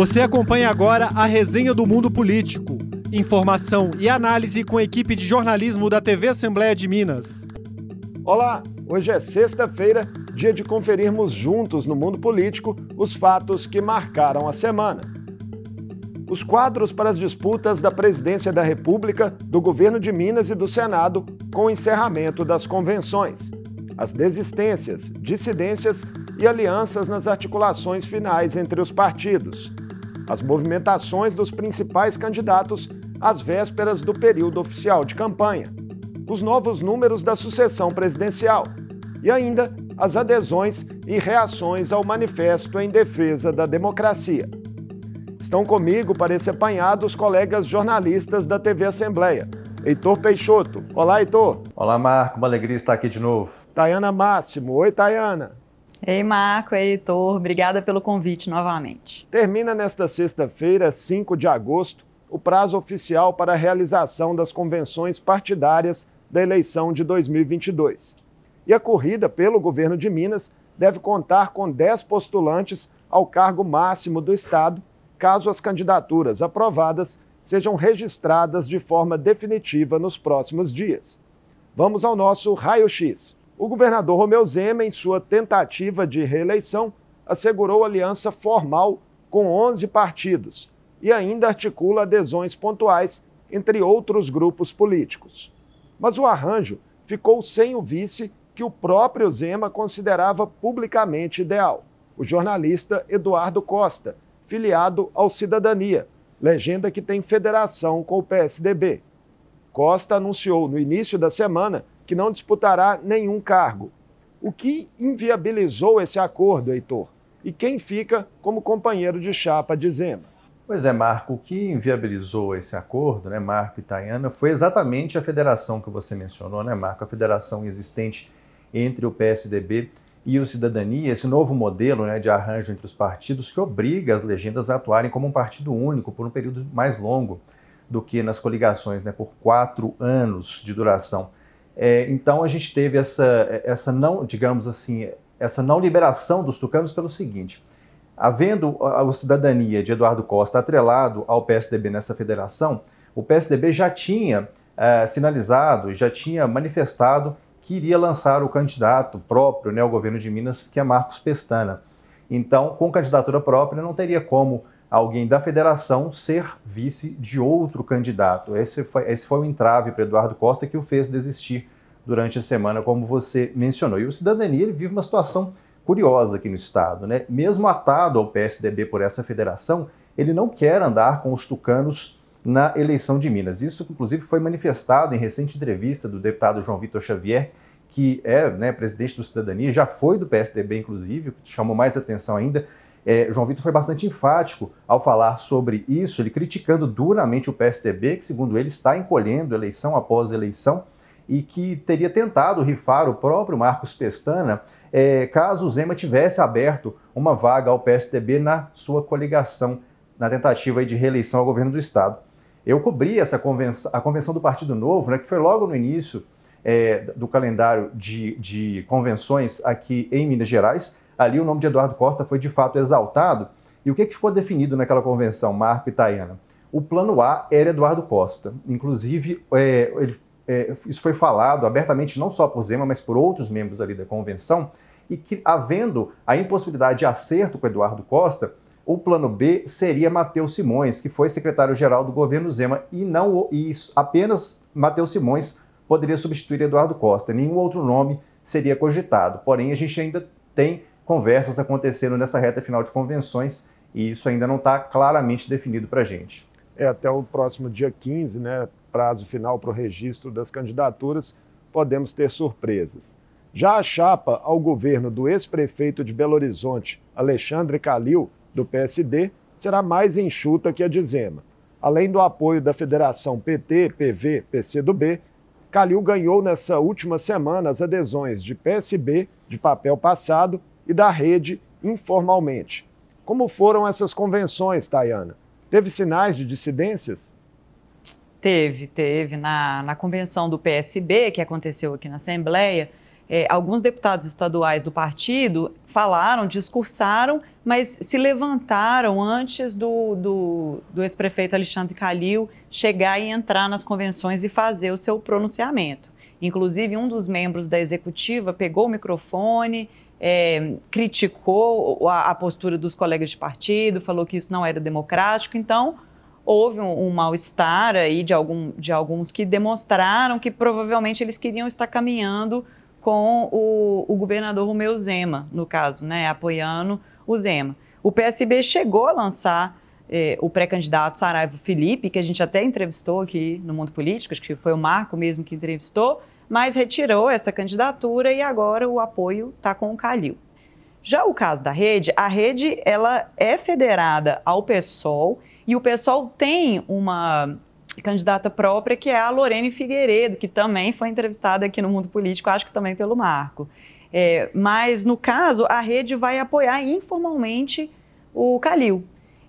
Você acompanha agora a resenha do Mundo Político. Informação e análise com a equipe de jornalismo da TV Assembleia de Minas. Olá, hoje é sexta-feira, dia de conferirmos juntos no mundo político os fatos que marcaram a semana. Os quadros para as disputas da presidência da República, do governo de Minas e do Senado, com o encerramento das convenções. As desistências, dissidências e alianças nas articulações finais entre os partidos as movimentações dos principais candidatos às vésperas do período oficial de campanha, os novos números da sucessão presidencial e ainda as adesões e reações ao manifesto em defesa da democracia. Estão comigo para esse apanhado os colegas jornalistas da TV Assembleia. Heitor Peixoto. Olá, Heitor. Olá, Marco. Uma alegria estar aqui de novo. Tayana Máximo. Oi, Tayana. Ei, Marco, ei, Heitor, obrigada pelo convite novamente. Termina nesta sexta-feira, 5 de agosto, o prazo oficial para a realização das convenções partidárias da eleição de 2022. E a corrida pelo governo de Minas deve contar com 10 postulantes ao cargo máximo do Estado, caso as candidaturas aprovadas sejam registradas de forma definitiva nos próximos dias. Vamos ao nosso raio-x. O governador Romeu Zema, em sua tentativa de reeleição, assegurou aliança formal com 11 partidos e ainda articula adesões pontuais entre outros grupos políticos. Mas o arranjo ficou sem o vice que o próprio Zema considerava publicamente ideal, o jornalista Eduardo Costa, filiado ao Cidadania, legenda que tem federação com o PSDB. Costa anunciou no início da semana que não disputará nenhum cargo. O que inviabilizou esse acordo, Heitor? E quem fica como companheiro de chapa de Zema? Pois é, Marco, o que inviabilizou esse acordo, né, Marco e Tayana, foi exatamente a federação que você mencionou, né, Marco? A federação existente entre o PSDB e o Cidadania, esse novo modelo né, de arranjo entre os partidos que obriga as legendas a atuarem como um partido único por um período mais longo do que nas coligações, né, por quatro anos de duração. É, então a gente teve essa, essa não, digamos assim, essa não liberação dos tucanos pelo seguinte: havendo a, a cidadania de Eduardo Costa atrelado ao PSDB nessa federação, o PSDB já tinha é, sinalizado, já tinha manifestado que iria lançar o candidato próprio né, ao governo de Minas, que é Marcos Pestana. Então, com candidatura própria, não teria como alguém da federação ser vice de outro candidato. Esse foi, esse foi o entrave para Eduardo Costa que o fez desistir durante a semana, como você mencionou. E o Cidadania ele vive uma situação curiosa aqui no Estado. Né? Mesmo atado ao PSDB por essa federação, ele não quer andar com os tucanos na eleição de Minas. Isso, inclusive, foi manifestado em recente entrevista do deputado João Vitor Xavier, que é né, presidente do Cidadania, já foi do PSDB, inclusive, chamou mais atenção ainda, é, João Vitor foi bastante enfático ao falar sobre isso, ele criticando duramente o PSDB, que, segundo ele, está encolhendo eleição após eleição e que teria tentado rifar o próprio Marcos Pestana é, caso o Zema tivesse aberto uma vaga ao PSDB na sua coligação, na tentativa de reeleição ao governo do Estado. Eu cobri essa convenção, a convenção do Partido Novo, né, que foi logo no início é, do calendário de, de convenções aqui em Minas Gerais, ali o nome de Eduardo Costa foi de fato exaltado. E o que, que ficou definido naquela convenção, Marco e Tayana? O plano A era Eduardo Costa. Inclusive, é, ele, é, isso foi falado abertamente não só por Zema, mas por outros membros ali da convenção, e que, havendo a impossibilidade de acerto com Eduardo Costa, o plano B seria Matheus Simões, que foi secretário-geral do governo Zema, e não e apenas Matheus Simões poderia substituir Eduardo Costa. Nenhum outro nome seria cogitado. Porém, a gente ainda tem conversas acontecendo nessa reta final de convenções e isso ainda não está claramente definido para a gente. É, até o próximo dia 15, né, prazo final para o registro das candidaturas, podemos ter surpresas. Já a chapa ao governo do ex-prefeito de Belo Horizonte, Alexandre Calil, do PSD, será mais enxuta que a de Zema. Além do apoio da Federação PT, PV, PCdoB, Calil ganhou nessa última semana as adesões de PSB, de papel passado, e da rede informalmente. Como foram essas convenções, Tayana? Teve sinais de dissidências? Teve, teve. Na, na convenção do PSB, que aconteceu aqui na Assembleia, é, alguns deputados estaduais do partido falaram, discursaram, mas se levantaram antes do, do, do ex-prefeito Alexandre Calil chegar e entrar nas convenções e fazer o seu pronunciamento. Inclusive, um dos membros da executiva pegou o microfone, é, criticou a, a, postura dos colegas de partido, falou que isso não era democrático. Então, houve um, um mal-estar aí de, algum, de alguns que demonstraram que provavelmente eles queriam estar caminhando com o, o governador Romeu Zema, no caso, né, apoiando o Zema. O PSB chegou a lançar eh, o pré-candidato Saraiva Felipe, que a gente até entrevistou aqui no Mundo Político, acho que foi o Marco mesmo que entrevistou, mas retirou essa candidatura e agora o apoio está com o Calil. Já o caso da rede, a rede ela é federada ao PSOL e o PSOL tem uma candidata própria, que é a Lorene Figueiredo, que também foi entrevistada aqui no Mundo Político, acho que também pelo Marco. É, mas, no caso, a rede vai apoiar informalmente o Calil.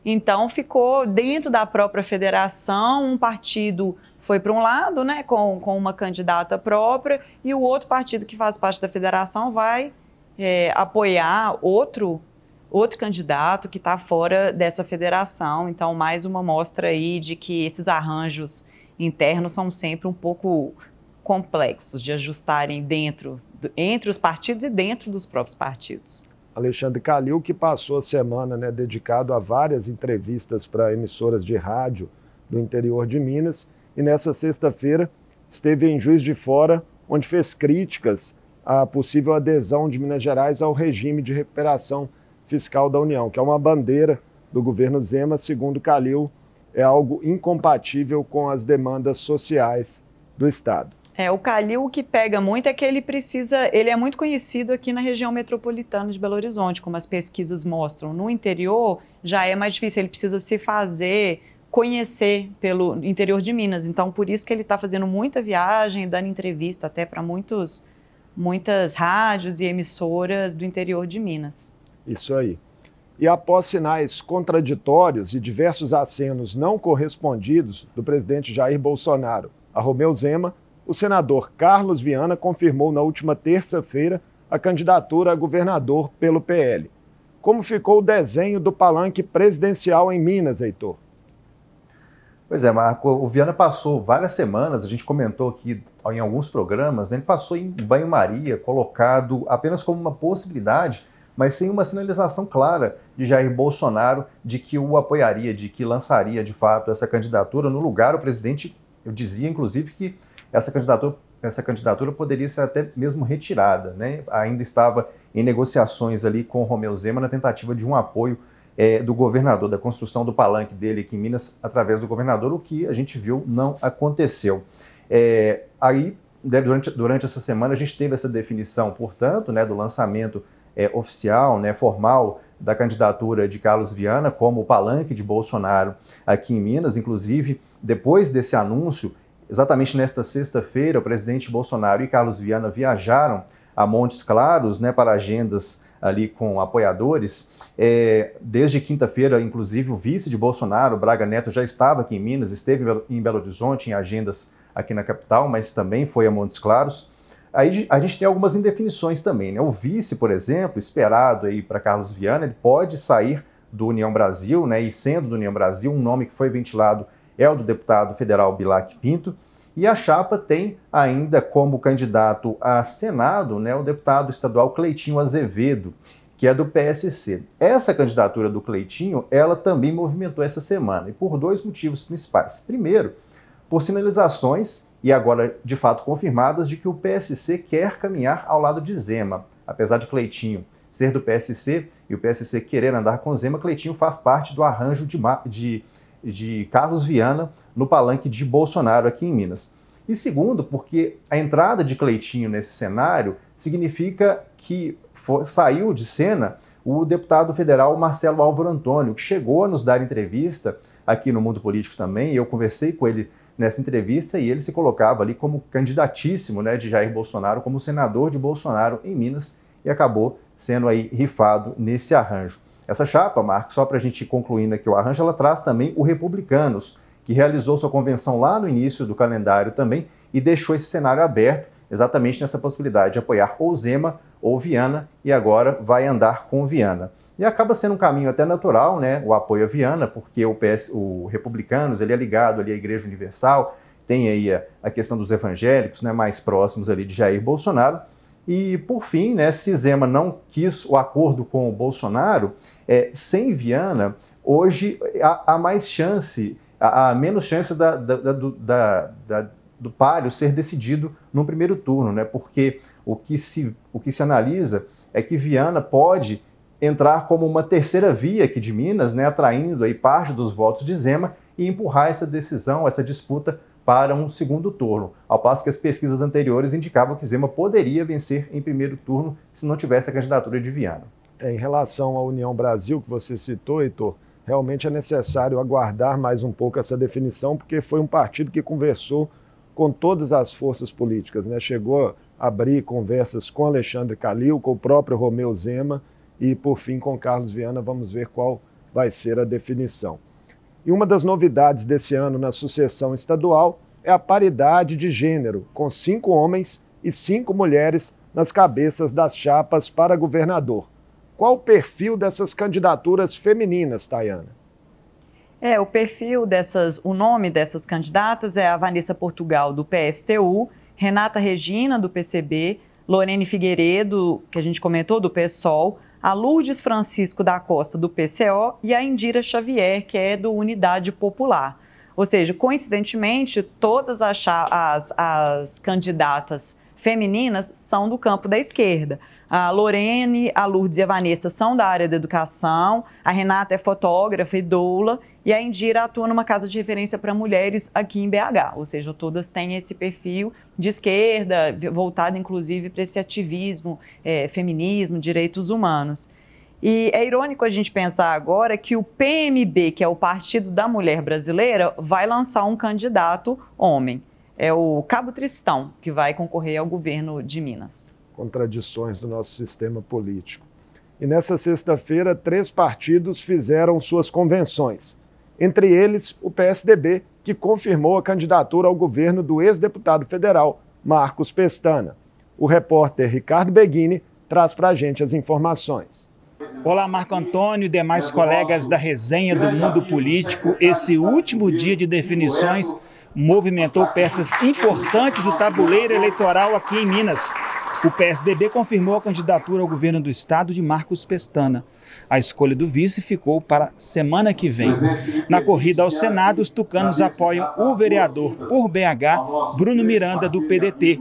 Então, ficou dentro da própria federação, um partido foi para um lado, né, com, com uma candidata própria, e o outro partido que faz parte da federação vai é, apoiar outro outro candidato que está fora dessa federação. Então, mais uma mostra aí de que esses arranjos internos são sempre um pouco complexos de ajustarem dentro, entre os partidos e dentro dos próprios partidos. Alexandre Calil, que passou a semana né, dedicado a várias entrevistas para emissoras de rádio do interior de Minas, e nessa sexta-feira esteve em Juiz de Fora, onde fez críticas à possível adesão de Minas Gerais ao regime de recuperação fiscal da União, que é uma bandeira do governo Zema, segundo Calil, é algo incompatível com as demandas sociais do Estado. É, o Calil o que pega muito é que ele precisa, ele é muito conhecido aqui na região metropolitana de Belo Horizonte, como as pesquisas mostram. No interior já é mais difícil, ele precisa se fazer conhecer pelo interior de Minas. Então, por isso que ele está fazendo muita viagem, dando entrevista até para muitos, muitas rádios e emissoras do interior de Minas. Isso aí. E após sinais contraditórios e diversos acenos não correspondidos do presidente Jair Bolsonaro a Romeu Zema, o senador Carlos Viana confirmou na última terça-feira a candidatura a governador pelo PL. Como ficou o desenho do palanque presidencial em Minas, Heitor? Pois é, Marco, o Viana passou várias semanas, a gente comentou aqui em alguns programas, né, ele passou em banho-maria, colocado apenas como uma possibilidade mas sem uma sinalização clara de Jair Bolsonaro de que o apoiaria, de que lançaria de fato essa candidatura. No lugar, o presidente, eu dizia inclusive que essa candidatura, essa candidatura poderia ser até mesmo retirada. Né? Ainda estava em negociações ali com o Romeu Zema na tentativa de um apoio é, do governador, da construção do palanque dele aqui em Minas através do governador, o que a gente viu não aconteceu. É, aí, durante, durante essa semana, a gente teve essa definição, portanto, né, do lançamento é, oficial, né, formal da candidatura de Carlos Viana como palanque de Bolsonaro aqui em Minas. Inclusive, depois desse anúncio, exatamente nesta sexta-feira, o presidente Bolsonaro e Carlos Viana viajaram a Montes Claros né, para agendas ali com apoiadores. É, desde quinta-feira, inclusive, o vice de Bolsonaro, Braga Neto, já estava aqui em Minas, esteve em Belo Horizonte em agendas aqui na capital, mas também foi a Montes Claros. Aí a gente tem algumas indefinições também. Né? O vice, por exemplo, esperado aí para Carlos Viana, ele pode sair do União Brasil, né? e sendo do União Brasil, um nome que foi ventilado é o do deputado federal Bilac Pinto. E a chapa tem ainda como candidato a Senado né, o deputado estadual Cleitinho Azevedo, que é do PSC. Essa candidatura do Cleitinho, ela também movimentou essa semana, e por dois motivos principais. Primeiro, por sinalizações e agora de fato confirmadas de que o PSC quer caminhar ao lado de Zema. Apesar de Cleitinho ser do PSC e o PSC querer andar com Zema, Cleitinho faz parte do arranjo de, de, de Carlos Viana no palanque de Bolsonaro aqui em Minas. E segundo, porque a entrada de Cleitinho nesse cenário significa que for, saiu de cena o deputado federal Marcelo Álvaro Antônio, que chegou a nos dar entrevista aqui no Mundo Político também, eu conversei com ele nessa entrevista e ele se colocava ali como candidatíssimo né, de Jair Bolsonaro, como senador de Bolsonaro em Minas e acabou sendo aí rifado nesse arranjo. Essa chapa, Marcos, só para a gente concluindo aqui o arranjo, ela traz também o Republicanos, que realizou sua convenção lá no início do calendário também e deixou esse cenário aberto exatamente nessa possibilidade de apoiar ou Zema ou Viana e agora vai andar com Viana. E acaba sendo um caminho até natural, né, o apoio a Viana, porque o, PS, o Republicanos ele é ligado ali à Igreja Universal, tem aí a, a questão dos evangélicos, né, mais próximos ali de Jair Bolsonaro. E, por fim, né, se Zema não quis o acordo com o Bolsonaro, é, sem Viana, hoje há, há mais chance, há, menos chance da, da, da, da, do páreo ser decidido no primeiro turno, né? porque o que, se, o que se analisa é que Viana pode entrar como uma terceira via aqui de Minas, né? atraindo aí parte dos votos de Zema e empurrar essa decisão, essa disputa para um segundo turno, ao passo que as pesquisas anteriores indicavam que Zema poderia vencer em primeiro turno se não tivesse a candidatura de Viana. É, em relação à União Brasil, que você citou, Heitor, realmente é necessário aguardar mais um pouco essa definição, porque foi um partido que conversou com todas as forças políticas, né? Chegou a abrir conversas com Alexandre Calil, com o próprio Romeu Zema e, por fim, com Carlos Viana. Vamos ver qual vai ser a definição. E uma das novidades desse ano na sucessão estadual é a paridade de gênero, com cinco homens e cinco mulheres nas cabeças das chapas para governador. Qual o perfil dessas candidaturas femininas, Tayana? É, o perfil dessas, o nome dessas candidatas é a Vanessa Portugal, do PSTU, Renata Regina, do PCB, Lorene Figueiredo, que a gente comentou, do PSOL, a Lourdes Francisco da Costa, do PCO, e a Indira Xavier, que é do Unidade Popular. Ou seja, coincidentemente, todas as, as, as candidatas femininas são do campo da esquerda. A Lorene, a Lourdes e a Vanessa são da área da educação, a Renata é fotógrafa e doula, e a Indira atua numa casa de referência para mulheres aqui em BH, ou seja, todas têm esse perfil de esquerda, voltado inclusive para esse ativismo, é, feminismo, direitos humanos. E é irônico a gente pensar agora que o PMB, que é o Partido da Mulher Brasileira, vai lançar um candidato homem. É o Cabo Tristão, que vai concorrer ao governo de Minas contradições do nosso sistema político. E nessa sexta-feira, três partidos fizeram suas convenções. Entre eles, o PSDB, que confirmou a candidatura ao governo do ex-deputado federal Marcos Pestana. O repórter Ricardo Beguini traz para a gente as informações. Olá, Marco Antônio e demais colegas da resenha do mundo político. Esse último dia de definições movimentou peças importantes do tabuleiro eleitoral aqui em Minas. O PSDB confirmou a candidatura ao governo do estado de Marcos Pestana. A escolha do vice ficou para semana que vem. Na corrida ao Senado, os tucanos apoiam o vereador por BH, Bruno Miranda, do PDT.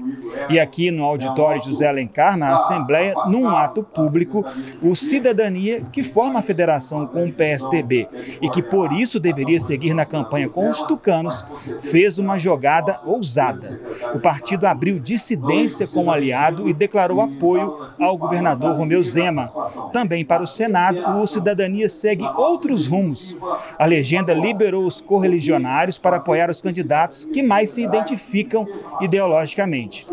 E aqui no auditório José Alencar, na Assembleia, num ato público, o Cidadania, que forma a federação com o PSDB e que por isso deveria seguir na campanha com os tucanos, fez uma jogada ousada. O partido abriu dissidência com o aliado e declarou apoio ao governador Romeu Zema. Também para o Senado, o Cidadania segue outros rumos. A legenda liberou os correligionários para apoiar os candidatos que mais se identificam ideologicamente.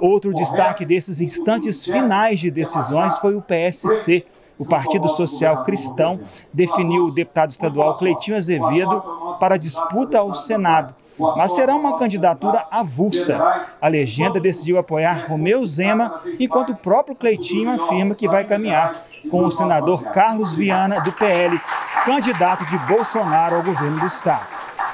Outro destaque desses instantes finais de decisões foi o PSC. O Partido Social Cristão definiu o deputado estadual Cleitinho Azevedo para disputa ao Senado mas será uma candidatura avulsa. A legenda decidiu apoiar Romeu Zema, enquanto o próprio Cleitinho afirma que vai caminhar com o senador Carlos Viana, do PL, candidato de Bolsonaro ao governo do Estado.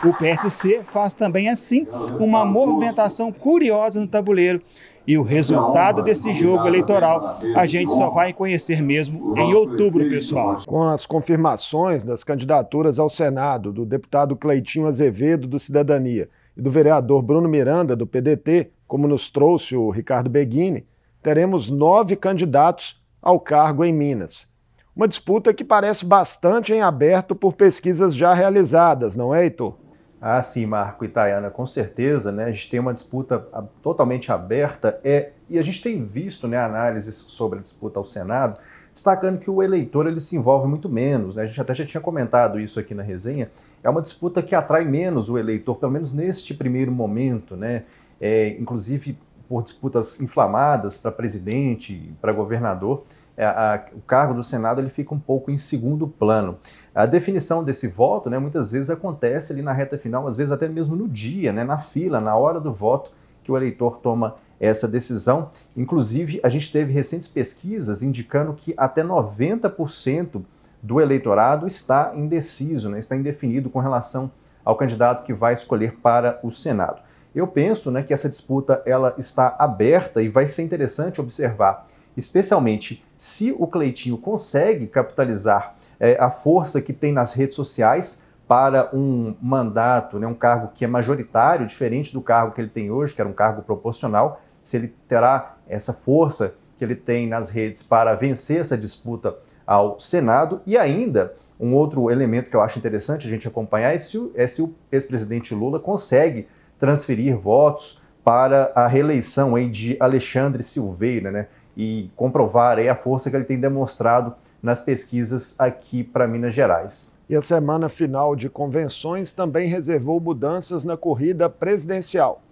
O PSC faz também assim uma movimentação curiosa no tabuleiro e o resultado desse jogo eleitoral a gente só vai conhecer mesmo em outubro, pessoal. Com as confirmações das candidaturas ao Senado do deputado Cleitinho Azevedo, do Cidadania, e do vereador Bruno Miranda, do PDT, como nos trouxe o Ricardo Beguini, teremos nove candidatos ao cargo em Minas. Uma disputa que parece bastante em aberto por pesquisas já realizadas, não é, Heitor? Ah, sim, Marco e Tayana, com certeza, né? A gente tem uma disputa totalmente aberta é, e a gente tem visto né, análises sobre a disputa ao Senado, destacando que o eleitor ele se envolve muito menos, né? A gente até já tinha comentado isso aqui na resenha. É uma disputa que atrai menos o eleitor, pelo menos neste primeiro momento, né? É, inclusive por disputas inflamadas para presidente, para governador. É, a, o cargo do Senado ele fica um pouco em segundo plano. A definição desse voto, né, muitas vezes acontece ali na reta final, às vezes até mesmo no dia, né, na fila, na hora do voto, que o eleitor toma essa decisão. Inclusive, a gente teve recentes pesquisas indicando que até 90% do eleitorado está indeciso, né, está indefinido com relação ao candidato que vai escolher para o Senado. Eu penso né, que essa disputa ela está aberta e vai ser interessante observar, especialmente se o Cleitinho consegue capitalizar é, a força que tem nas redes sociais para um mandato, né, um cargo que é majoritário, diferente do cargo que ele tem hoje, que era um cargo proporcional, se ele terá essa força que ele tem nas redes para vencer essa disputa ao Senado. E ainda, um outro elemento que eu acho interessante a gente acompanhar é se o, é se o ex-presidente Lula consegue transferir votos para a reeleição aí de Alexandre Silveira, né? E comprovar aí a força que ele tem demonstrado nas pesquisas aqui para Minas Gerais. E a semana final de convenções também reservou mudanças na corrida presidencial.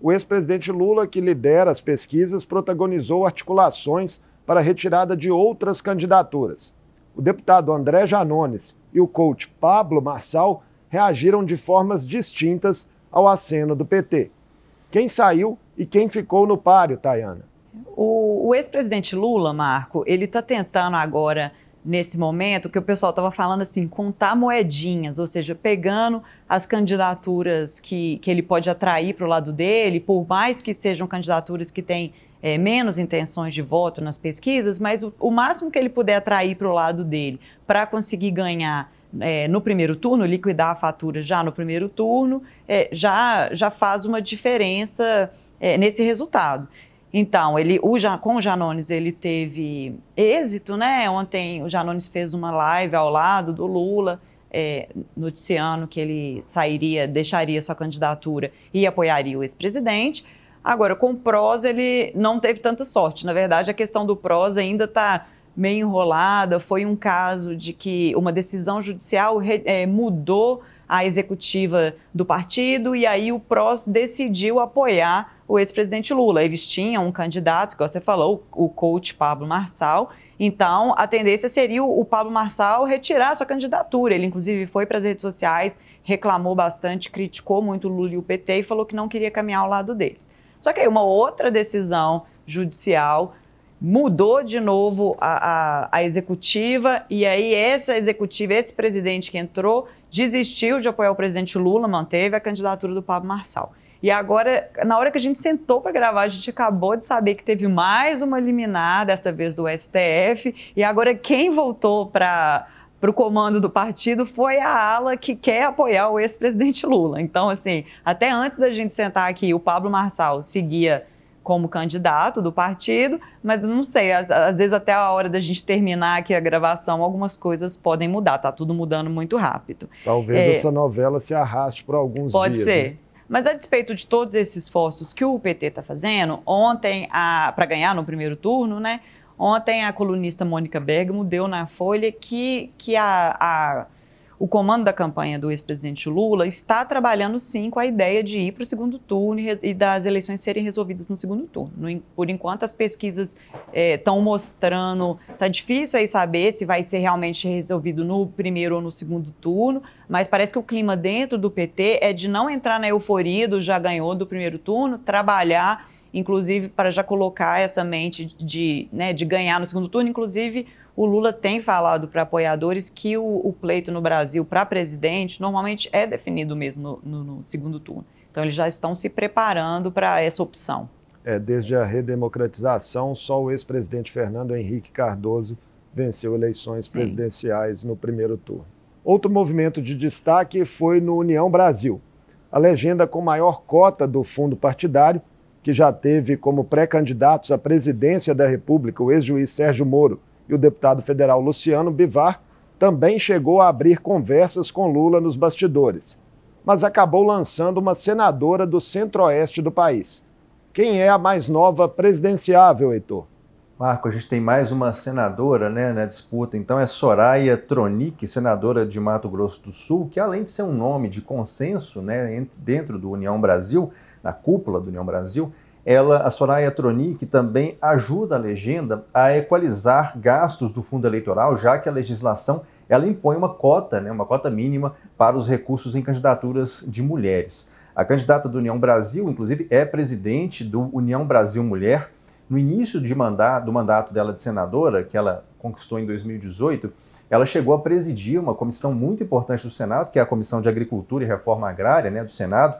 O ex-presidente Lula, que lidera as pesquisas, protagonizou articulações para a retirada de outras candidaturas. O deputado André Janones e o coach Pablo Marçal reagiram de formas distintas ao aceno do PT. Quem saiu e quem ficou no páreo, Tayana? O, o ex-presidente Lula, Marco, ele está tentando agora, nesse momento, que o pessoal estava falando assim, contar moedinhas, ou seja, pegando as candidaturas que, que ele pode atrair para o lado dele, por mais que sejam candidaturas que têm é, menos intenções de voto nas pesquisas, mas o, o máximo que ele puder atrair para o lado dele para conseguir ganhar é, no primeiro turno, liquidar a fatura já no primeiro turno, é, já, já faz uma diferença é, nesse resultado. Então, ele, o, com o Janones ele teve êxito, né? Ontem o Janones fez uma live ao lado do Lula, é, noticiando que ele sairia, deixaria sua candidatura e apoiaria o ex-presidente. Agora, com o PROS, ele não teve tanta sorte. Na verdade, a questão do PROS ainda está meio enrolada. Foi um caso de que uma decisão judicial é, mudou a executiva do partido e aí o PROS decidiu apoiar o ex-presidente Lula. Eles tinham um candidato, que você falou, o coach Pablo Marçal. Então, a tendência seria o Pablo Marçal retirar sua candidatura. Ele, inclusive, foi para as redes sociais, reclamou bastante, criticou muito o Lula e o PT e falou que não queria caminhar ao lado deles. Só que aí uma outra decisão judicial mudou de novo a, a, a, executiva, e aí essa executiva, esse presidente que entrou, desistiu de apoiar o presidente Lula, manteve a candidatura do Pablo Marçal. E agora, na hora que a gente sentou para gravar, a gente acabou de saber que teve mais uma liminar, dessa vez do STF, e agora quem voltou para para o comando do partido foi a ala que quer apoiar o ex-presidente Lula. Então, assim, até antes da gente sentar aqui, o Pablo Marçal seguia como candidato do partido, mas não sei, às, às, vezes até a hora da gente terminar aqui a gravação, algumas coisas podem mudar, tá tudo mudando muito rápido. Talvez é, essa novela se arraste por alguns pode dias. Pode ser. Né? Mas a despeito de todos esses esforços que o PT está fazendo, ontem, para ganhar no primeiro turno, né? Ontem a colunista Mônica Bergamo deu na Folha que, que a, a o comando da campanha do ex-presidente Lula está trabalhando sim com a ideia de ir para o segundo turno e, e, das eleições serem resolvidas no segundo turno. No, por enquanto, as pesquisas estão é, mostrando, está difícil aí saber se vai ser realmente resolvido no primeiro ou no segundo turno, mas parece que o clima dentro do PT é de não entrar na euforia do já ganhou do primeiro turno, trabalhar inclusive para já colocar essa mente de, né, de ganhar no segundo turno, inclusive o Lula tem falado para apoiadores que o, o, pleito no Brasil para presidente normalmente é definido mesmo no, no, no, segundo turno. Então, eles já estão se preparando para essa opção. É, desde a redemocratização, só o ex-presidente Fernando Henrique Cardoso venceu eleições Sim. presidenciais no primeiro turno. Outro movimento de destaque foi no União Brasil. A legenda com maior cota do fundo partidário, que já teve como pré-candidatos à presidência da República o ex-juiz Sérgio Moro e o deputado federal Luciano Bivar também chegou a abrir conversas com Lula nos bastidores, mas acabou lançando uma senadora do centro-oeste do país. Quem é a mais nova presidenciável, Heitor? Marco, a gente tem mais uma senadora né, na disputa, então é Soraya Tronic, senadora de Mato Grosso do Sul, que além de ser um nome de consenso né, dentro do União Brasil, na cúpula do União Brasil, ela, a Soraya Tronic, também ajuda a legenda a equalizar gastos do fundo eleitoral, já que a legislação ela impõe uma cota, né, uma cota mínima para os recursos em candidaturas de mulheres. A candidata do União Brasil, inclusive, é presidente do União Brasil Mulher. No início de mandato, do mandato dela de senadora, que ela conquistou em 2018, ela chegou a presidir uma comissão muito importante do Senado, que é a Comissão de Agricultura e Reforma Agrária né, do Senado.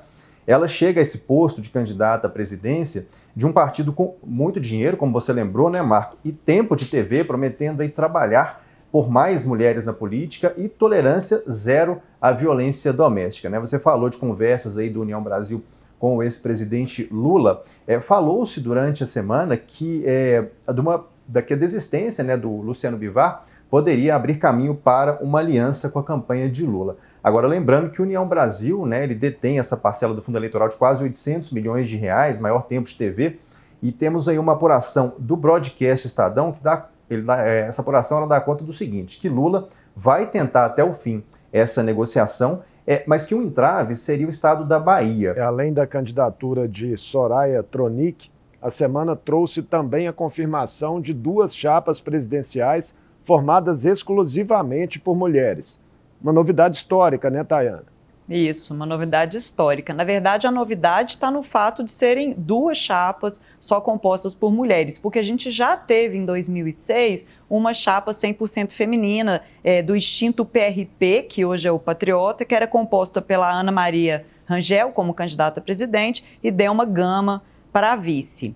Ela chega a esse posto de candidata à presidência de um partido com muito dinheiro, como você lembrou, né, Marco, e tempo de TV, prometendo aí trabalhar por mais mulheres na política e tolerância zero à violência doméstica. Né? Você falou de conversas aí do União Brasil com o ex-presidente Lula. É, Falou-se durante a semana que, é, de uma, da que a desistência né, do Luciano Bivar poderia abrir caminho para uma aliança com a campanha de Lula. Agora, lembrando que o União Brasil, né, ele detém essa parcela do fundo eleitoral de quase 800 milhões de reais, maior tempo de TV, e temos aí uma apuração do broadcast Estadão que dá, dá é, essa apuração ela dá conta do seguinte, que Lula vai tentar até o fim essa negociação, é, mas que um entrave seria o estado da Bahia. Além da candidatura de Soraya Tronic, a semana trouxe também a confirmação de duas chapas presidenciais formadas exclusivamente por mulheres. Uma novidade histórica, né, Tayana? Isso, uma novidade histórica. Na verdade, a novidade está no fato de serem duas chapas só compostas por mulheres, porque a gente já teve em 2006 uma chapa 100% feminina é, do extinto PRP, que hoje é o Patriota, que era composta pela Ana Maria Rangel como candidata a presidente e Delma Gama para vice.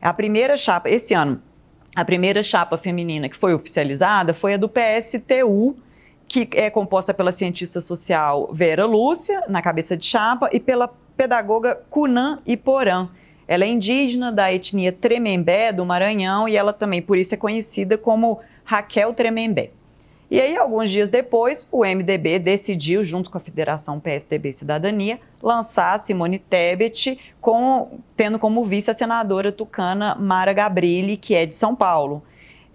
A primeira chapa, esse ano, a primeira chapa feminina que foi oficializada foi a do PSTU, que é composta pela cientista social Vera Lúcia, na cabeça de chapa, e pela pedagoga Cunan Iporã. Ela é indígena da etnia Tremembé, do Maranhão, e ela também, por isso, é conhecida como Raquel Tremembé. E aí, alguns dias depois, o MDB decidiu, junto com a Federação PSDB Cidadania, lançar Simone Tebet, com, tendo como vice a senadora tucana Mara Gabrilli, que é de São Paulo.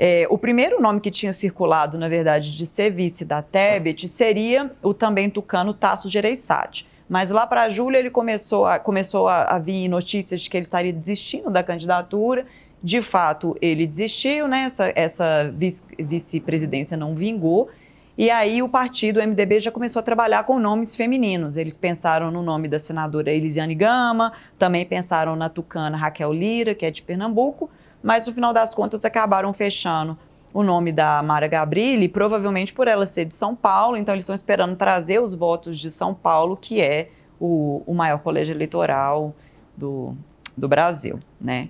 É, o primeiro nome que tinha circulado, na verdade, de ser vice da Tebet seria o também tucano Tasso Gereissati. Mas lá para julho ele começou a, começou a, a vir notícias de que ele estaria desistindo da candidatura de fato, ele desistiu, né? essa, essa vice-presidência não vingou. E aí o partido, o MDB, já começou a trabalhar com nomes femininos. Eles pensaram no nome da senadora Elisiane Gama, também pensaram na tucana Raquel Lira, que é de Pernambuco, mas no final das contas acabaram fechando o nome da Mara Gabrilli, provavelmente por ela ser de São Paulo, então eles estão esperando trazer os votos de São Paulo, que é o, o maior colégio eleitoral do, do Brasil, né?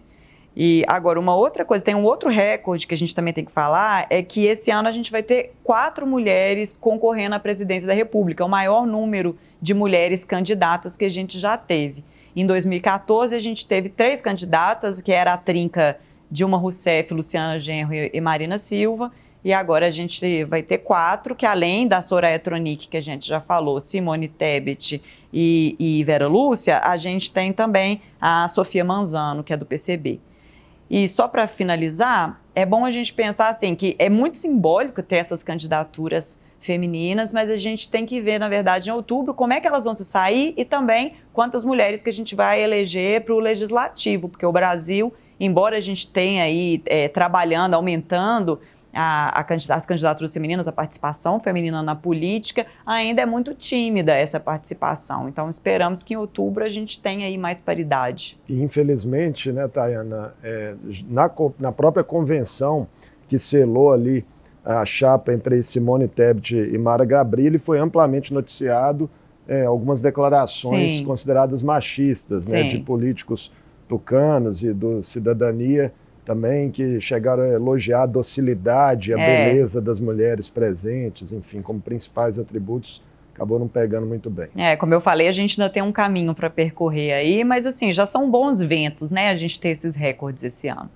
E agora, uma outra coisa, tem um outro recorde que a gente também tem que falar, é que esse ano a gente vai ter quatro mulheres concorrendo à presidência da República, o maior número de mulheres candidatas que a gente já teve. Em 2014, a gente teve três candidatas, que era a trinca Dilma Rousseff, Luciana Genro e Marina Silva, e agora a gente vai ter quatro, que além da Soraya Tronic, que a gente já falou, Simone Tebet e, e Vera Lúcia, a gente tem também a Sofia Manzano, que é do PCB. E só para finalizar, é bom a gente pensar assim que é muito simbólico ter essas candidaturas femininas, mas a gente tem que ver, na verdade, em outubro, como é que elas vão se sair e também quantas mulheres que a gente vai eleger para o legislativo, porque o Brasil, embora a gente tenha aí é, trabalhando, aumentando a, a, as candidaturas femininas, a participação feminina na política, ainda é muito tímida essa participação. Então, esperamos que em outubro a gente tenha aí mais paridade. E, infelizmente, né, Tayana, é, na, na própria convenção que selou ali a chapa entre Simone Tebet e Mara Gabrilli, foi amplamente noticiado é, algumas declarações Sim. consideradas machistas né, de políticos tucanos e do Cidadania também que chegaram a elogiar a docilidade, a é. beleza das mulheres presentes, enfim, como principais atributos, acabou não pegando muito bem. É, como eu falei, a gente ainda tem um caminho para percorrer aí, mas assim, já são bons ventos, né, a gente ter esses recordes esse ano.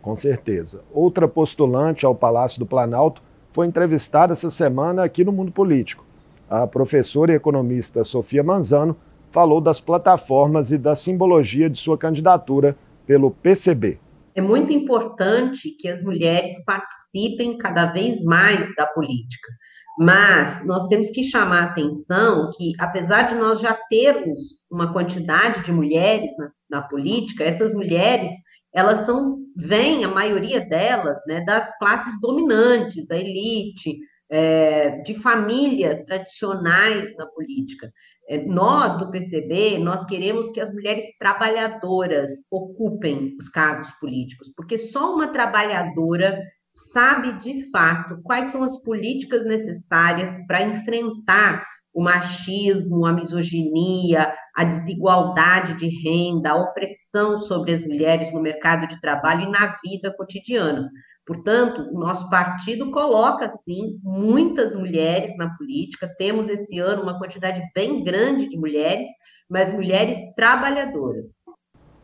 Com certeza. Outra postulante ao Palácio do Planalto foi entrevistada essa semana aqui no Mundo Político. A professora e economista Sofia Manzano falou das plataformas e da simbologia de sua candidatura pelo PCB. É muito importante que as mulheres participem cada vez mais da política. Mas nós temos que chamar a atenção que, apesar de nós já termos uma quantidade de mulheres na, na política, essas mulheres elas são, vêm, a maioria delas, né, das classes dominantes, da elite, é, de famílias tradicionais na política. É, nós, do PCB, nós queremos que as mulheres trabalhadoras ocupem os cargos políticos, porque só uma trabalhadora sabe de fato quais são as políticas necessárias para enfrentar o machismo, a misoginia, a desigualdade de renda, a opressão sobre as mulheres no mercado de trabalho e na vida cotidiana. Portanto, o nosso partido coloca, sim, muitas mulheres na política. Temos esse ano uma quantidade bem grande de mulheres, mas mulheres trabalhadoras.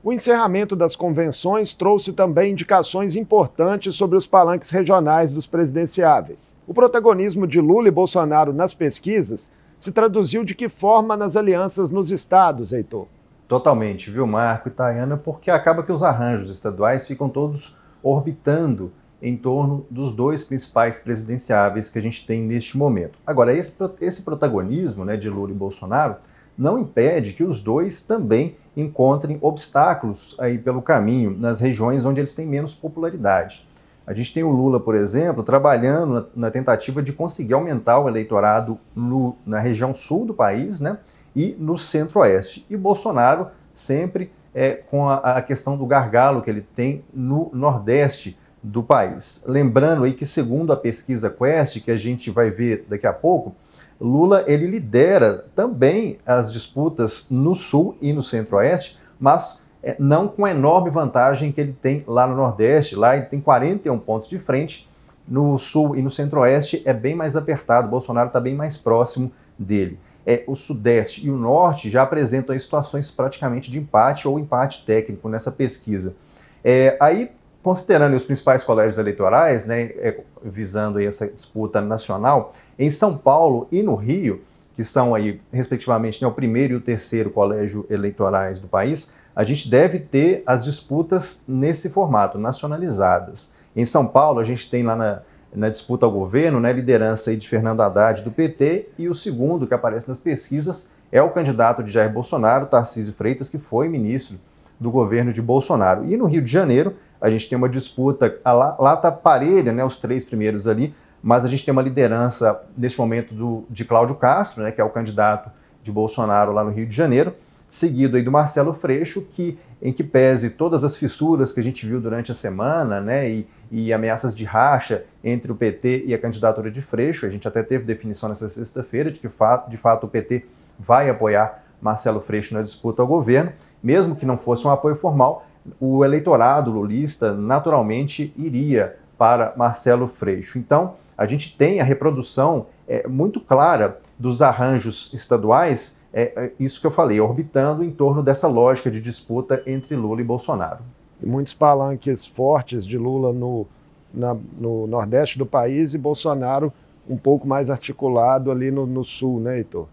O encerramento das convenções trouxe também indicações importantes sobre os palanques regionais dos presidenciáveis. O protagonismo de Lula e Bolsonaro nas pesquisas se traduziu de que forma nas alianças nos estados, Heitor? Totalmente, viu, Marco e Tayana, porque acaba que os arranjos estaduais ficam todos orbitando em torno dos dois principais presidenciáveis que a gente tem neste momento. Agora, esse, esse protagonismo né, de Lula e Bolsonaro não impede que os dois também encontrem obstáculos aí pelo caminho nas regiões onde eles têm menos popularidade. A gente tem o Lula, por exemplo, trabalhando na, tentativa de conseguir aumentar o eleitorado no, na região sul do país né, e no centro-oeste. E Bolsonaro sempre é, com a, a questão do gargalo que ele tem no nordeste do país. Lembrando aí que segundo a pesquisa Quest, que a gente vai ver daqui a pouco, Lula ele lidera também as disputas no sul e no centro-oeste, mas é, não com a enorme vantagem que ele tem lá no nordeste, lá ele tem 41 pontos de frente, no sul e no centro-oeste é bem mais apertado, Bolsonaro está bem mais próximo dele. É, o sudeste e o norte já apresentam situações praticamente de empate ou empate técnico nessa pesquisa. É, aí Considerando os principais colégios eleitorais, né, é, visando essa disputa nacional, em São Paulo e no Rio, que são aí, respectivamente, né, o primeiro e o terceiro colégio eleitorais do país, a gente deve ter as disputas nesse formato, nacionalizadas. Em São Paulo, a gente tem lá na, na disputa ao governo, né, liderança de Fernando Haddad do PT, e o segundo que aparece nas pesquisas é o candidato de Jair Bolsonaro, Tarcísio Freitas, que foi ministro do governo de Bolsonaro. E no Rio de Janeiro, a gente tem uma disputa, lá, lá tá parelha, né, os três primeiros ali, mas a gente tem uma liderança neste momento do, de Cláudio Castro, né, que é o candidato de Bolsonaro lá no Rio de Janeiro, seguido aí do Marcelo Freixo, que em que pese todas as fissuras que a gente viu durante a semana, né, e, e ameaças de racha entre o PT e a candidatura de Freixo, a gente até teve definição nessa sexta-feira de que de fato o PT vai apoiar Marcelo Freixo na disputa ao governo, mesmo que não fosse um apoio formal, o eleitorado lulista naturalmente iria para Marcelo Freixo. Então, a gente tem a reprodução é, muito clara dos arranjos estaduais, é, é, isso que eu falei, orbitando em torno dessa lógica de disputa entre Lula e Bolsonaro. E muitos palanques fortes de Lula no, na, no nordeste do país e Bolsonaro um pouco mais articulado ali no, no sul, né, Heitor?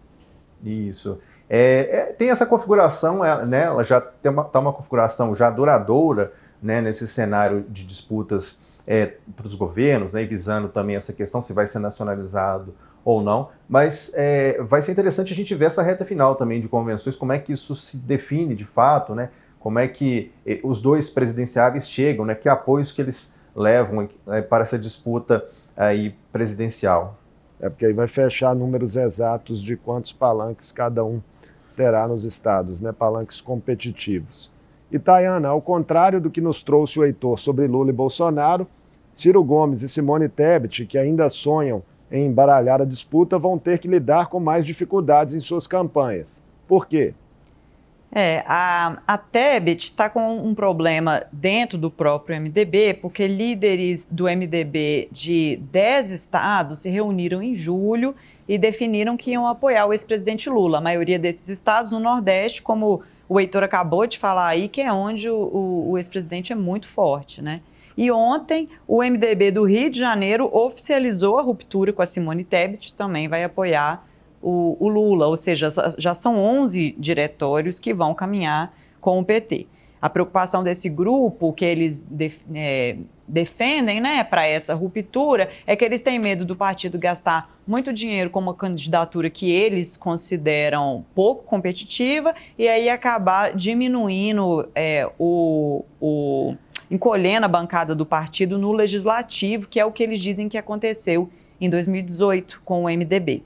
Isso. É, é, tem essa configuração, é, né, ela já tem uma, tá uma configuração já duradoura né, nesse cenário de disputas é, para os governos, né, visando também essa questão se vai ser nacionalizado ou não, mas é, vai ser interessante a gente ver essa reta final também de convenções, como é que isso se define de fato, né, como é que é, os dois presidenciáveis chegam, né, que apoios que eles levam para essa disputa aí presidencial. É porque aí vai fechar números exatos de quantos palanques cada um terá nos estados, né, palanques competitivos. E Tayana, ao contrário do que nos trouxe o Heitor sobre Lula e Bolsonaro, Ciro Gomes e Simone Tebet, que ainda sonham em embaralhar a disputa, vão ter que lidar com mais dificuldades em suas campanhas. Por quê? É, a, a Tebet está com um problema dentro do próprio MDB, porque líderes do MDB de 10 estados se reuniram em julho e definiram que iam apoiar o ex-presidente Lula. A maioria desses estados no Nordeste, como o Heitor acabou de falar aí, que é onde o, o, o ex-presidente é muito forte, né? E ontem, o MDB do Rio de Janeiro oficializou a ruptura com a Simone Tebet, também vai apoiar o, o Lula, ou seja, já são 11 diretórios que vão caminhar com o PT. A preocupação desse grupo, que eles def, é, defendem né, para essa ruptura, é que eles têm medo do partido gastar muito dinheiro com uma candidatura que eles consideram pouco competitiva e aí acabar diminuindo é, o, o. encolhendo a bancada do partido no legislativo, que é o que eles dizem que aconteceu em 2018 com o MDB.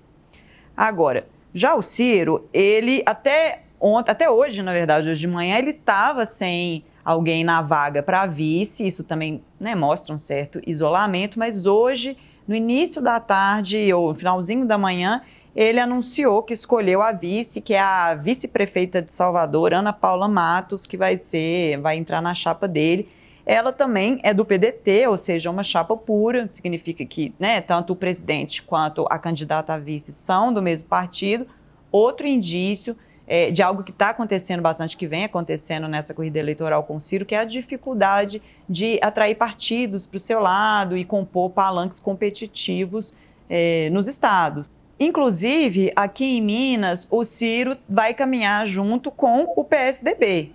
Agora, Já o Ciro, ele até ontem, até hoje, na verdade, hoje de manhã, ele estava sem alguém na vaga para vice, isso também né, mostra um certo isolamento, mas hoje, no início da tarde ou no finalzinho da manhã, ele anunciou que escolheu a vice, que é a vice-prefeita de Salvador, Ana Paula Matos, que vai ser, vai entrar na chapa dele. Ela também é do PDT, ou seja, uma chapa pura, significa que né, tanto o presidente quanto a candidata a vice são do mesmo partido. Outro indício é, de algo que está acontecendo bastante, que vem acontecendo nessa corrida eleitoral com o Ciro, que é a dificuldade de atrair partidos para o seu lado e compor palanques competitivos é, nos estados. Inclusive, aqui em Minas, o Ciro vai caminhar junto com o PSDB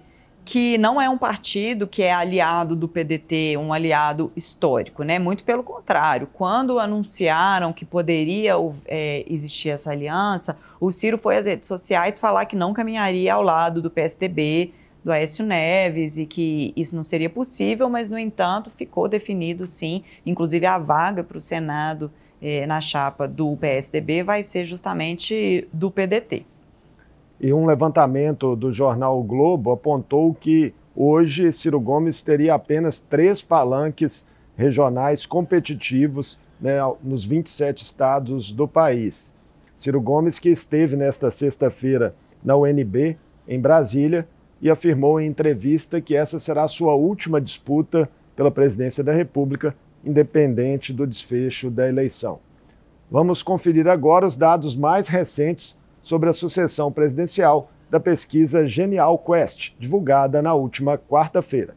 que não é um partido que é aliado do PDT, um aliado histórico, né? Muito pelo contrário. Quando anunciaram que poderia é, existir essa aliança, o Ciro foi às redes sociais falar que não caminharia ao lado do PSDB, do Aécio Neves, e que isso não seria possível, mas, no entanto, ficou definido sim, inclusive a vaga para o Senado é, na chapa do PSDB vai ser justamente do PDT. E um levantamento do jornal o Globo apontou que hoje Ciro Gomes teria apenas três palanques regionais competitivos né, nos 27 estados do país. Ciro Gomes, que esteve nesta sexta-feira na UNB, em Brasília, e afirmou em entrevista que essa será a sua última disputa pela presidência da República, independente do desfecho da eleição. Vamos conferir agora os dados mais recentes sobre a sucessão presidencial da pesquisa Genial Quest, divulgada na última quarta-feira.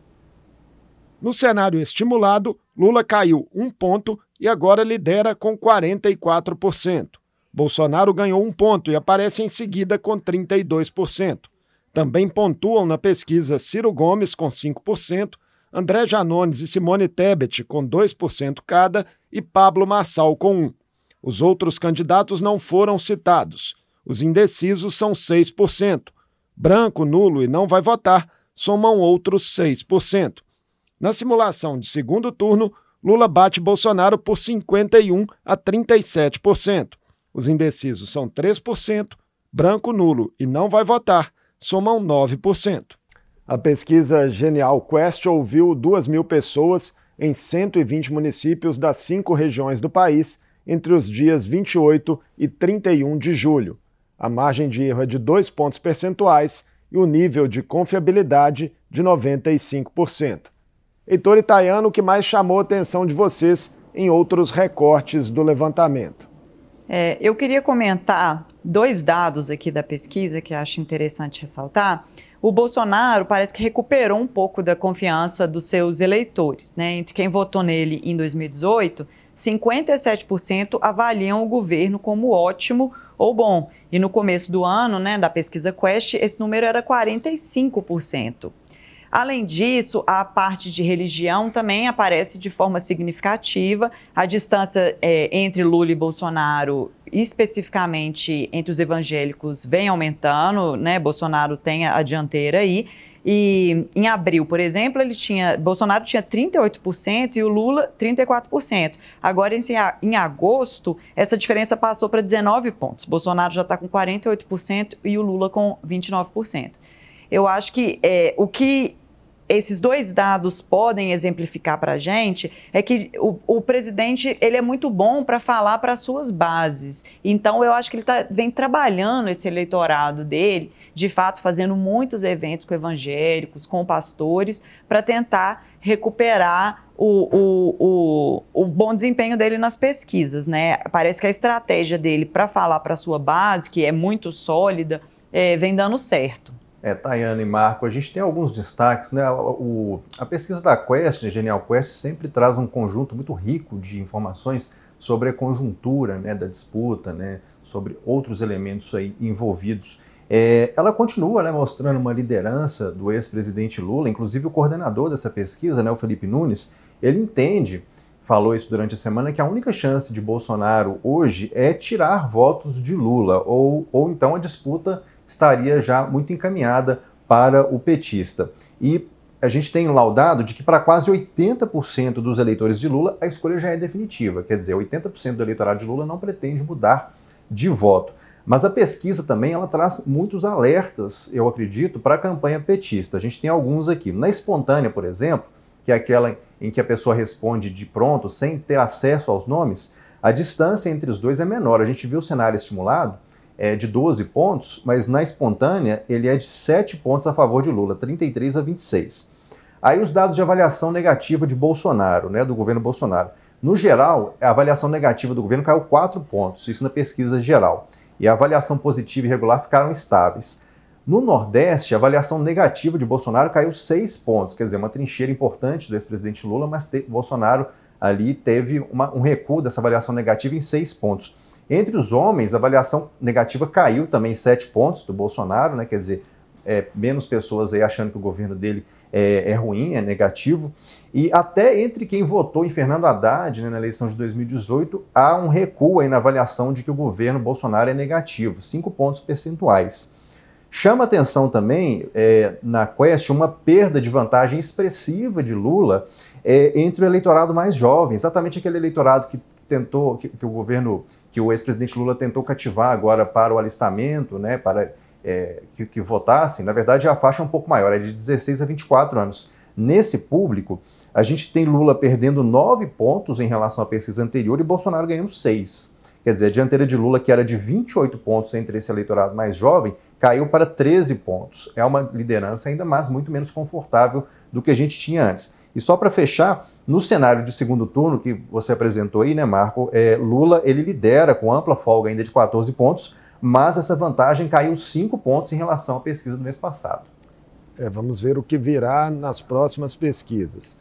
No cenário estimulado, Lula caiu um ponto e agora lidera com 44%. Bolsonaro ganhou um ponto e aparece em seguida com 32%. Também pontuam na pesquisa Ciro Gomes com 5%, André Janones e Simone Tebet com 2% cada e Pablo Massal com 1%. Os outros candidatos não foram citados. Os indecisos são 6%. Branco, nulo e não vai votar somam outros 6%. Na simulação de segundo turno, Lula bate Bolsonaro por 51 a 37%. Os indecisos são 3%, branco, nulo e não vai votar somam 9%. A pesquisa Genial Quest ouviu 2 mil pessoas em 120 municípios das cinco regiões do país entre os dias 28 e 31 de julho. A margem de erro é de 2 pontos percentuais e o nível de confiabilidade de 95%. Heitor Itaiano, o que mais chamou a atenção de vocês em outros recortes do levantamento? É, eu queria comentar dois dados aqui da pesquisa que acho interessante ressaltar. O Bolsonaro parece que recuperou um pouco da confiança dos seus eleitores. Né? Entre quem votou nele em 2018, 57% avaliam o governo como ótimo ou bom. E no começo do ano, né, da pesquisa Quest, esse número era 45%. Além disso, a parte de religião também aparece de forma significativa. A distância é, entre Lula e Bolsonaro, especificamente entre os evangélicos, vem aumentando, né? Bolsonaro tem a dianteira aí. E em abril, por exemplo, ele tinha Bolsonaro tinha 38% e o Lula 34%. Agora em, agosto, essa diferença passou para 19 pontos. Bolsonaro já está com 48% e o Lula com 29%. Eu acho que é, o que esses dois dados podem exemplificar para a gente é que o, o, presidente ele é muito bom para falar para as suas bases. Então eu acho que ele tá, vem trabalhando esse eleitorado dele, de fato fazendo muitos eventos com evangélicos, com pastores, para tentar recuperar o, o, o, o, bom desempenho dele nas pesquisas, né? Parece que a estratégia dele para falar para sua base, que é muito sólida, é, vem dando certo. É, Tayane e Marco, a gente tem alguns destaques, né? O, a pesquisa da Quest, Genial Quest, sempre traz um conjunto muito rico de informações sobre a conjuntura né, da disputa, né, sobre outros elementos aí envolvidos. É, ela continua né, mostrando uma liderança do ex-presidente Lula, inclusive o coordenador dessa pesquisa, né, o Felipe Nunes, ele entende, falou isso durante a semana, que a única chance de Bolsonaro hoje é tirar votos de Lula, ou, ou então a disputa estaria já muito encaminhada para o petista. E a gente tem laudado de que para quase 80% dos eleitores de Lula a escolha já é definitiva, quer dizer, 80% do eleitorado de Lula não pretende mudar de voto. Mas a pesquisa também ela traz muitos alertas, eu acredito, para a campanha petista. A gente tem alguns aqui. Na espontânea, por exemplo, que é aquela em que a pessoa responde de pronto, sem ter acesso aos nomes, a distância entre os dois é menor. A gente viu o cenário estimulado é de 12 pontos, mas na espontânea ele é de 7 pontos a favor de Lula, 33 a 26. Aí os dados de avaliação negativa de Bolsonaro, né, do governo Bolsonaro. No geral, a avaliação negativa do governo caiu 4 pontos, isso na pesquisa geral. E a avaliação positiva e regular ficaram estáveis. No Nordeste, a avaliação negativa de Bolsonaro caiu 6 pontos, quer dizer, uma trincheira importante do ex-presidente Lula, mas Bolsonaro ali teve uma, um recuo dessa avaliação negativa em 6 pontos. Entre os homens, a avaliação negativa caiu também 7 pontos do Bolsonaro, né? quer dizer, é, menos pessoas aí achando que o governo dele é, é, ruim, é negativo. E até entre quem votou em Fernando Haddad né, na eleição de 2018, há um recuo aí na avaliação de que o governo Bolsonaro é negativo, 5 pontos percentuais. Chama atenção também é, na Quest uma perda de vantagem expressiva de Lula é, entre o eleitorado mais jovem, exatamente aquele eleitorado que tentou, que, que o governo que o ex-presidente Lula tentou cativar agora para o alistamento, né, para é, que, que, votassem, na verdade a faixa é um pouco maior, é de 16 a 24 anos. Nesse público, a gente tem Lula perdendo 9 pontos em relação à pesquisa anterior e Bolsonaro ganhando 6. Quer dizer, a dianteira de Lula, que era de 28 pontos entre esse eleitorado mais jovem, caiu para 13 pontos. É uma liderança ainda mais muito menos confortável do que a gente tinha antes. E só para fechar, no cenário de segundo turno que você apresentou aí, né, Marco, é, Lula ele lidera com ampla folga ainda de 14 pontos, mas essa vantagem caiu 5 pontos em relação à pesquisa do mês passado. É, vamos ver o que virá nas próximas pesquisas.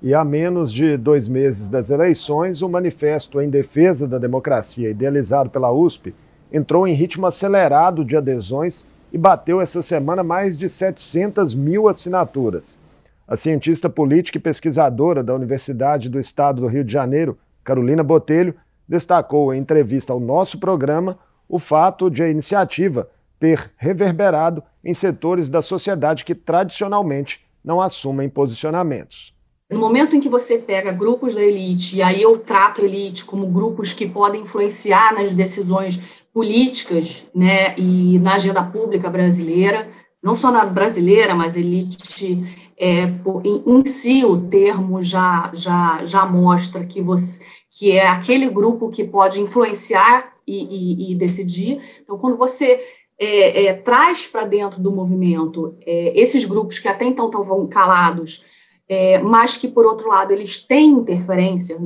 E a menos de dois meses das eleições, o manifesto em defesa da democracia, idealizado pela USP, entrou em ritmo acelerado de adesões e bateu essa semana mais de 700 mil assinaturas. A cientista política e pesquisadora da Universidade do Estado do Rio de Janeiro, Carolina Botelho, destacou em entrevista ao nosso programa o fato de a iniciativa ter reverberado em setores da sociedade que tradicionalmente não assumem posicionamentos. No momento em que você pega grupos da elite, e aí eu trato a elite como grupos que podem influenciar nas decisões políticas né, e na agenda pública brasileira, não só na brasileira, mas elite é, em, si o termo já, já, já mostra que, você, que é aquele grupo que pode influenciar e, e, e decidir. Então, quando você é, é, traz para dentro do movimento é, esses grupos que até então estavam calados, é, mas que, por outro lado, eles têm interferência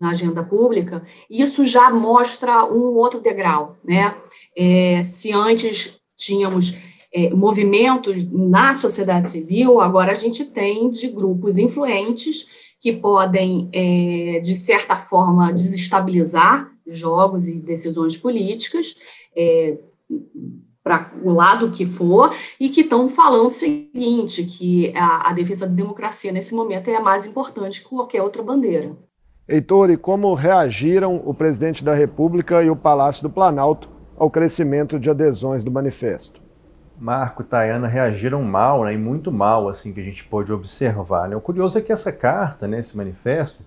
na agenda pública, isso já mostra um outro degrau. Né? É, se antes tínhamos é, movimentos na sociedade civil, agora a gente tem de grupos influentes que podem, é, de certa forma, desestabilizar jogos e decisões políticas, é, para o lado que for, e que estão falando o seguinte, que a, a defesa da democracia nesse momento é mais importante que qualquer outra bandeira. Heitor, e como reagiram o presidente da República e o Palácio do Planalto ao crescimento de adesões do manifesto? Marco e Tayana reagiram mal, né, e muito mal, assim, que a gente pôde observar. Né? O curioso é que essa carta, né, esse manifesto,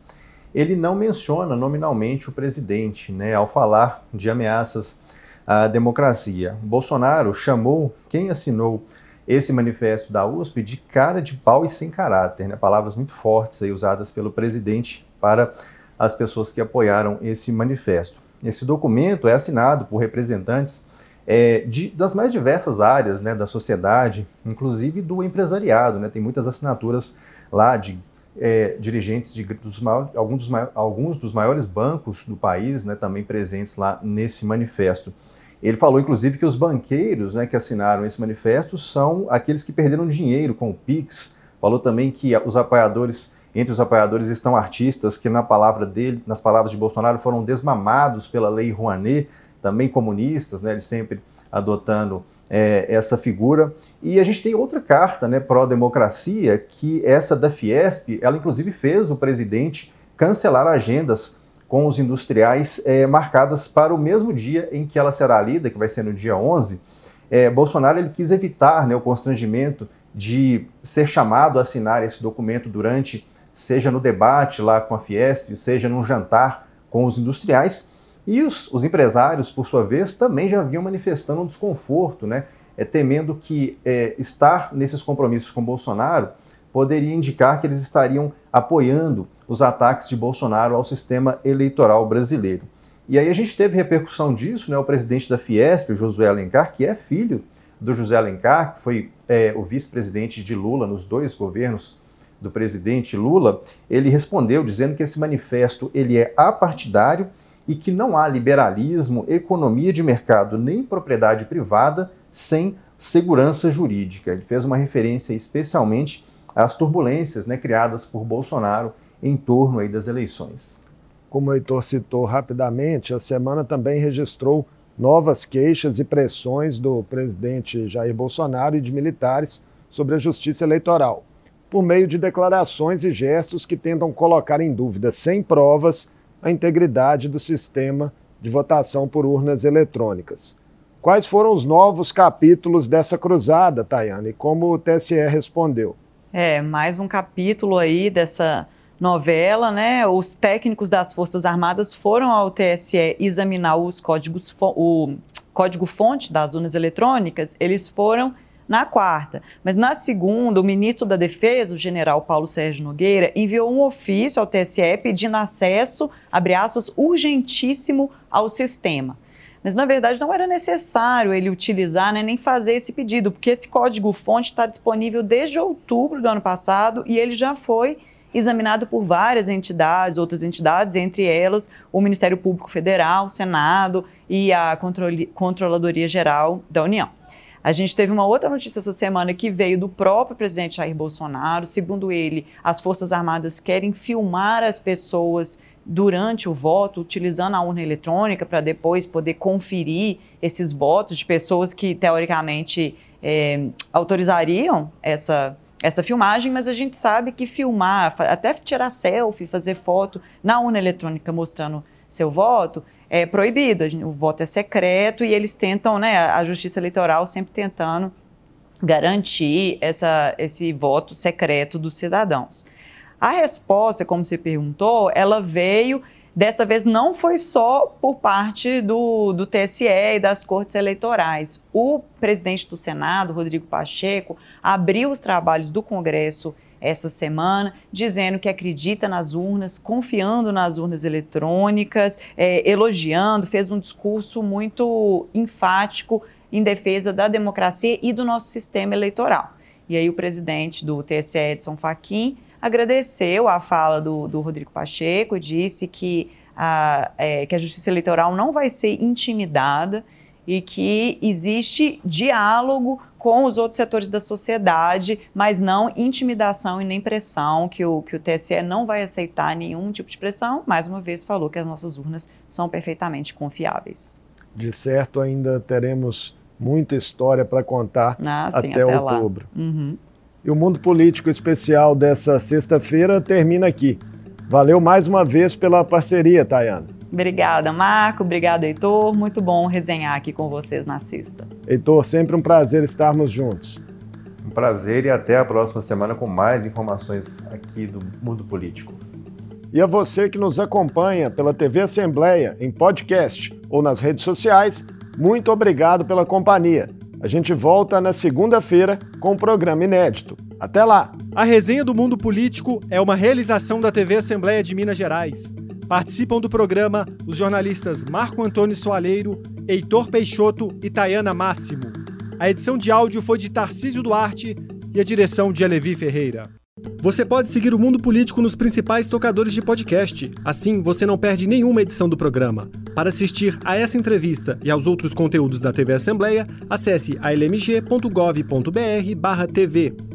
ele não menciona nominalmente o presidente, né, ao falar de ameaças à democracia. Bolsonaro chamou quem assinou esse manifesto da USP de cara de pau e sem caráter, né, palavras muito fortes aí usadas pelo presidente para as pessoas que apoiaram esse manifesto. Esse documento é assinado por representantes é, de, das mais diversas áreas né, da sociedade, inclusive do empresariado. Né? Tem muitas assinaturas lá de é, dirigentes de dos maiores, alguns, dos, alguns dos maiores bancos do país né, também presentes lá nesse manifesto. Ele falou, inclusive, que os banqueiros né, que assinaram esse manifesto são aqueles que perderam dinheiro com o PIX. Falou também que os apoiadores, entre os apoiadores estão artistas que, na palavra dele, nas palavras de Bolsonaro, foram desmamados pela lei Rouanet também comunistas, né, eles sempre adotando é, essa figura. E a gente tem outra carta, né, pró-democracia, que essa da Fiesp, ela inclusive fez o presidente cancelar agendas com os industriais é, marcadas para o mesmo dia em que ela será lida, que vai ser no dia 11. É, Bolsonaro ele quis evitar né, o constrangimento de ser chamado a assinar esse documento durante, seja no debate lá com a Fiesp, seja num jantar com os industriais, E os, os empresários, por sua vez, também já vinham manifestando um desconforto, né? É, temendo que é, estar nesses compromissos com Bolsonaro poderia indicar que eles estariam apoiando os ataques de Bolsonaro ao sistema eleitoral brasileiro. E aí a gente teve repercussão disso, né? O presidente da Fiesp, o Josué Alencar, que é filho do José Alencar, que foi é, o vice-presidente de Lula nos dois governos do presidente Lula, ele respondeu dizendo que esse manifesto ele é apartidário e que não há liberalismo, economia de mercado nem propriedade privada sem segurança jurídica. Ele fez uma referência especialmente às turbulências né, criadas por Bolsonaro em torno aí das eleições. Como o Heitor citou rapidamente, a semana também registrou novas queixas e pressões do presidente Jair Bolsonaro e de militares sobre a justiça eleitoral, por meio de declarações e gestos que tentam colocar em dúvida, sem provas, a integridade do sistema de votação por urnas eletrônicas. Quais foram os novos capítulos dessa cruzada, Tayane, e como o TSE respondeu? É, mais um capítulo aí dessa novela, né? Os técnicos das Forças Armadas foram ao TSE examinar os códigos, o código-fonte das urnas eletrônicas, eles foram na quarta. Mas na segunda, o ministro da Defesa, o general Paulo Sérgio Nogueira, enviou um ofício ao TSE pedindo acesso, abre aspas, urgentíssimo ao sistema. Mas, na verdade, não era necessário ele utilizar né, nem fazer esse pedido, porque esse código-fonte está disponível desde outubro do ano passado e ele já foi examinado por várias entidades, outras entidades, entre elas o Ministério Público Federal, o Senado e a Controladoria Geral da União. A gente teve uma outra notícia essa semana que veio do próprio presidente Jair Bolsonaro. Segundo ele, as Forças Armadas querem filmar as pessoas durante o voto, utilizando a urna eletrônica para depois poder conferir esses votos de pessoas que, teoricamente, é, autorizariam essa, essa filmagem, mas a gente sabe que filmar, até tirar selfie, fazer foto na urna eletrônica mostrando seu voto, é proibido. O voto é secreto e eles tentam, né, a Justiça Eleitoral sempre tentando garantir essa, esse voto secreto dos cidadãos. A resposta, como você perguntou, ela veio, dessa vez não foi só por parte do, do TSE e das cortes eleitorais. O presidente do Senado, Rodrigo Pacheco, abriu os trabalhos do Congresso essa semana, dizendo que acredita nas urnas, confiando nas urnas eletrônicas, é, elogiando, fez um discurso muito enfático em defesa da democracia e do nosso sistema eleitoral. E aí o presidente do TSE, Edson Fachin, agradeceu a fala do, do Rodrigo Pacheco, disse que a, é, que a justiça eleitoral não vai ser intimidada e que existe diálogo com os outros setores da sociedade, mas não intimidação e nem pressão, que o, que o TSE não vai aceitar nenhum tipo de pressão. Mais uma vez, falou que as nossas urnas são perfeitamente confiáveis. De certo, ainda teremos muita história para contar ah, sim, até, até, outubro. Uhum. E o Mundo Político Especial dessa sexta-feira termina aqui. Valeu mais uma vez pela parceria, Tayana. Obrigada, Marco. Obrigada, Heitor. Muito bom resenhar aqui com vocês na sexta. Heitor, sempre um prazer estarmos juntos. Um prazer e até a próxima semana com mais informações aqui do Mundo Político. E a você que nos acompanha pela TV Assembleia, em podcast ou nas redes sociais, muito obrigado pela companhia. A gente volta na segunda-feira com um programa inédito. Até lá! A resenha do mundo político é uma realização da TV Assembleia de Minas Gerais. Participam do programa os jornalistas Marco Antônio Soaleiro, Heitor Peixoto e Tayana Máximo. A edição de áudio foi de Tarcísio Duarte e a direção de Alevi Ferreira. Você pode seguir o Mundo Político nos principais tocadores de podcast. Assim, você não perde nenhuma edição do programa. Para assistir a essa entrevista e aos outros conteúdos da TV Assembleia, acesse almg.gov.br/tv.